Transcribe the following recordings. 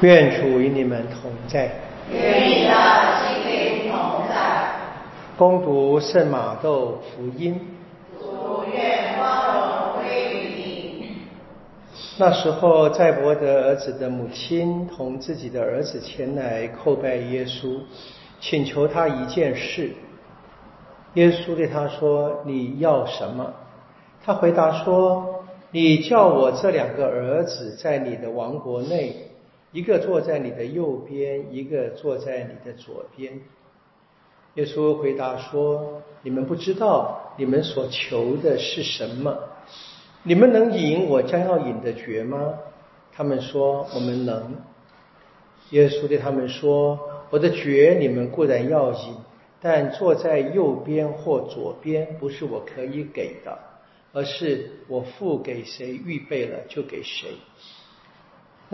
愿主与你们同在。与你的心灵同在。恭读圣马窦福音。主愿光荣归于你。那时候，在伯德儿子的母亲同自己的儿子前来叩拜耶稣，请求他一件事。耶稣对他说：“你要什么？”他回答说：“你叫我这两个儿子在你的王国内，一个坐在你的右边，一个坐在你的左边。”耶稣回答说：“你们不知道你们所求的是什么？你们能饮我将要饮的爵吗？”他们说：“我们能。”耶稣对他们说：“我的爵你们固然要饮，但坐在右边或左边不是我可以给的。”而是我付给谁预备了就给谁。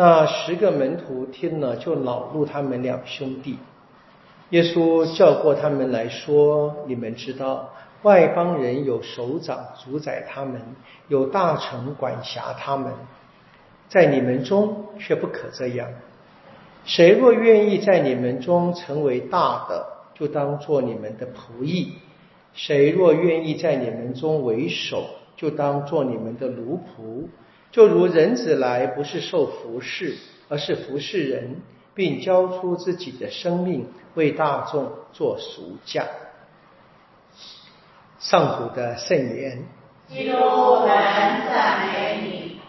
那十个门徒听了就恼怒他们两兄弟。耶稣叫过他们来说：“你们知道，外邦人有首长主宰他们，有大臣管辖他们，在你们中却不可这样。谁若愿意在你们中成为大的，就当做你们的仆役；谁若愿意在你们中为首，就当做你们的奴仆，就如人子来，不是受服侍，而是服侍人，并交出自己的生命为大众做赎价。上古的圣言。基督，我们赞美你。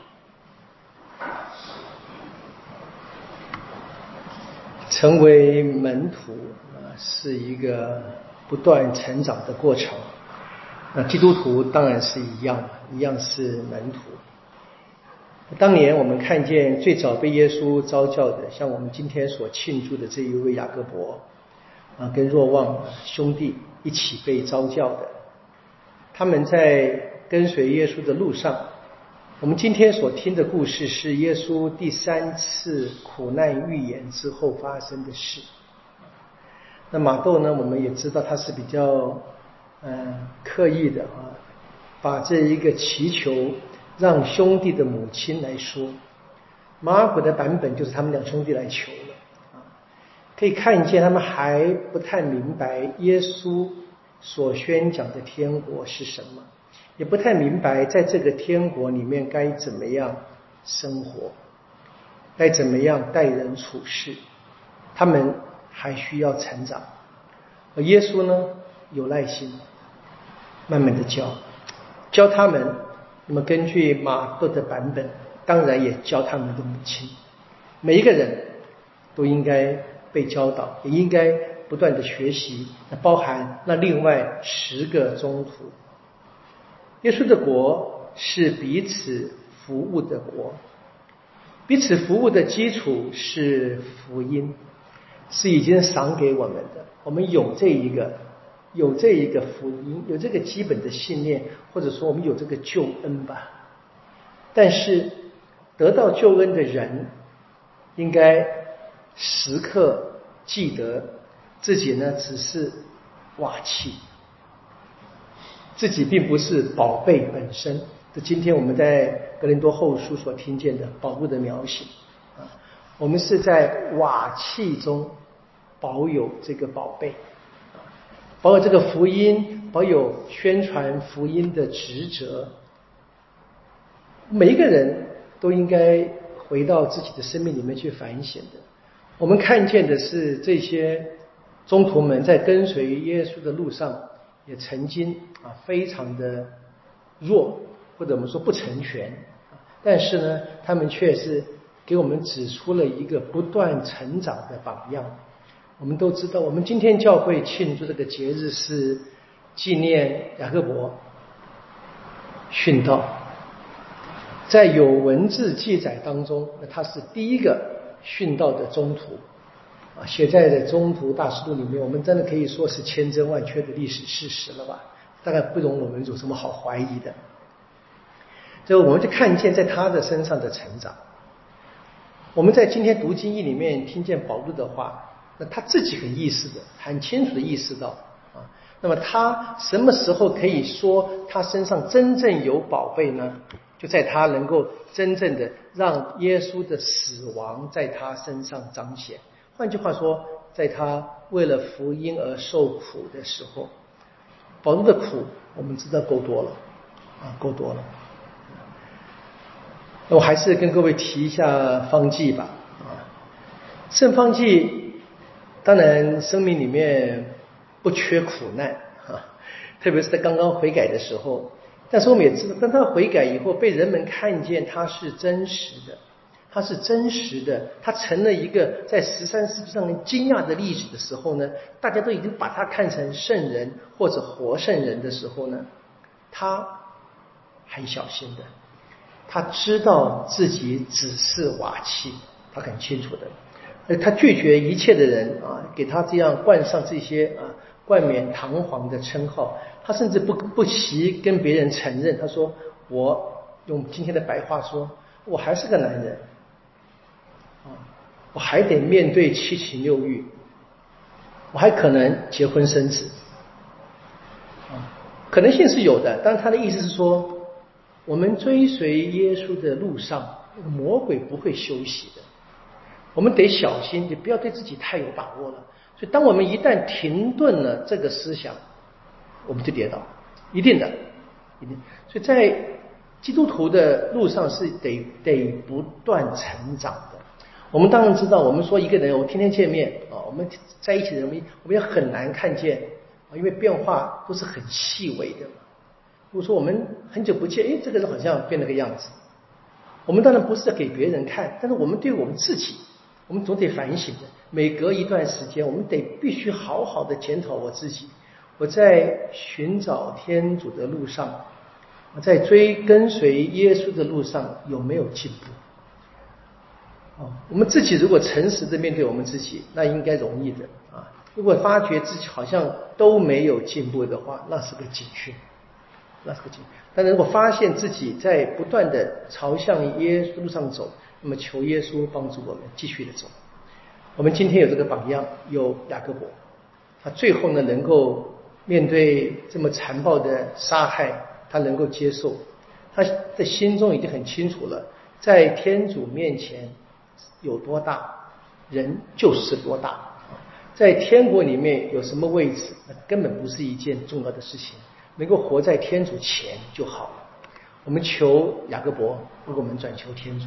成为门徒啊，是一个不断成长的过程。那基督徒当然是一样，一样是门徒。当年我们看见最早被耶稣召教的，像我们今天所庆祝的这一位雅各伯啊，跟若望兄弟一起被召教的，他们在跟随耶稣的路上，我们今天所听的故事是耶稣第三次苦难预言之后发生的事。那马窦呢，我们也知道他是比较。嗯，刻意的啊，把这一个祈求让兄弟的母亲来说，马尔谷的版本就是他们两兄弟来求了啊，可以看见他们还不太明白耶稣所宣讲的天国是什么，也不太明白在这个天国里面该怎么样生活，该怎么样待人处事，他们还需要成长，而耶稣呢有耐心。慢慢的教，教他们。那么根据马杜的版本，当然也教他们的母亲。每一个人都应该被教导，也应该不断的学习。那包含那另外十个宗徒。耶稣的国是彼此服务的国，彼此服务的基础是福音，是已经赏给我们的。我们有这一个。有这一个福音，有这个基本的信念，或者说我们有这个救恩吧。但是得到救恩的人，应该时刻记得自己呢只是瓦器，自己并不是宝贝本身。这今天我们在格林多后书所听见的宝物的描写啊，我们是在瓦器中保有这个宝贝。保有这个福音，保有宣传福音的职责，每一个人都应该回到自己的生命里面去反省的。我们看见的是这些中途们在跟随耶稣的路上，也曾经啊非常的弱，或者我们说不成全，但是呢，他们却是给我们指出了一个不断成长的榜样。我们都知道，我们今天教会庆祝这个节日是纪念雅各伯殉道。在有文字记载当中，那他是第一个殉道的中途啊，写在的《中途大师录》里面，我们真的可以说是千真万确的历史事实了吧？大概不容我们有什么好怀疑的。就我们就看见在他的身上的成长。我们在今天读经义里面听见保罗的话。他自己很意识的、很清楚的意识到啊，那么他什么时候可以说他身上真正有宝贝呢？就在他能够真正的让耶稣的死亡在他身上彰显。换句话说，在他为了福音而受苦的时候，保罗的苦我们知道够多了啊，够多了。那我还是跟各位提一下方济吧啊，圣方济当然生命里面不缺苦难 啊，特别是在刚刚悔改的时候。但是我们也知道，当他悔改以后，被人们看见他是真实的，他是真实的，他成了一个在十三世纪上惊讶的历史的时候呢，大家都已经把他看成圣人或者活圣人的时候呢，他很小心的，他知道自己只是瓦器，他很清楚的，他拒绝一切的人啊，给他这样冠上这些啊冠冕堂皇的称号。他甚至不不惜跟别人承认，他说：“我用今天的白话说，我还是个男人，啊，我还得面对七情六欲，我还可能结婚生子，啊，可能性是有的。但他的意思是说，我们追随耶稣的路上，魔鬼不会休息的，我们得小心，你不要对自己太有把握了。所以，当我们一旦停顿了这个思想。”我们就跌倒，一定的，一定。所以在基督徒的路上是得得不断成长的。我们当然知道，我们说一个人，我天天见面啊，我们在一起的人，我们也很难看见啊，因为变化都是很细微的。如果说我们很久不见，哎，这个人好像变了个样子。我们当然不是给别人看，但是我们对我们自己，我们总得反省的。每隔一段时间，我们得必须好好的检讨我自己。我在寻找天主的路上，我在追跟随耶稣的路上有没有进步？哦，我们自己如果诚实的面对我们自己，那应该容易的啊。如果发觉自己好像都没有进步的话，那是个警讯，那是个警。但如果发现自己在不断的朝向耶稣路上走，那么求耶稣帮助我们继续的走。我们今天有这个榜样，有雅各伯，他最后呢能够。面对这么残暴的杀害，他能够接受，他的心中已经很清楚了，在天主面前有多大，人就是多大，在天国里面有什么位置，那根本不是一件重要的事情，能够活在天主前就好了。我们求雅各伯，为我们转求天主。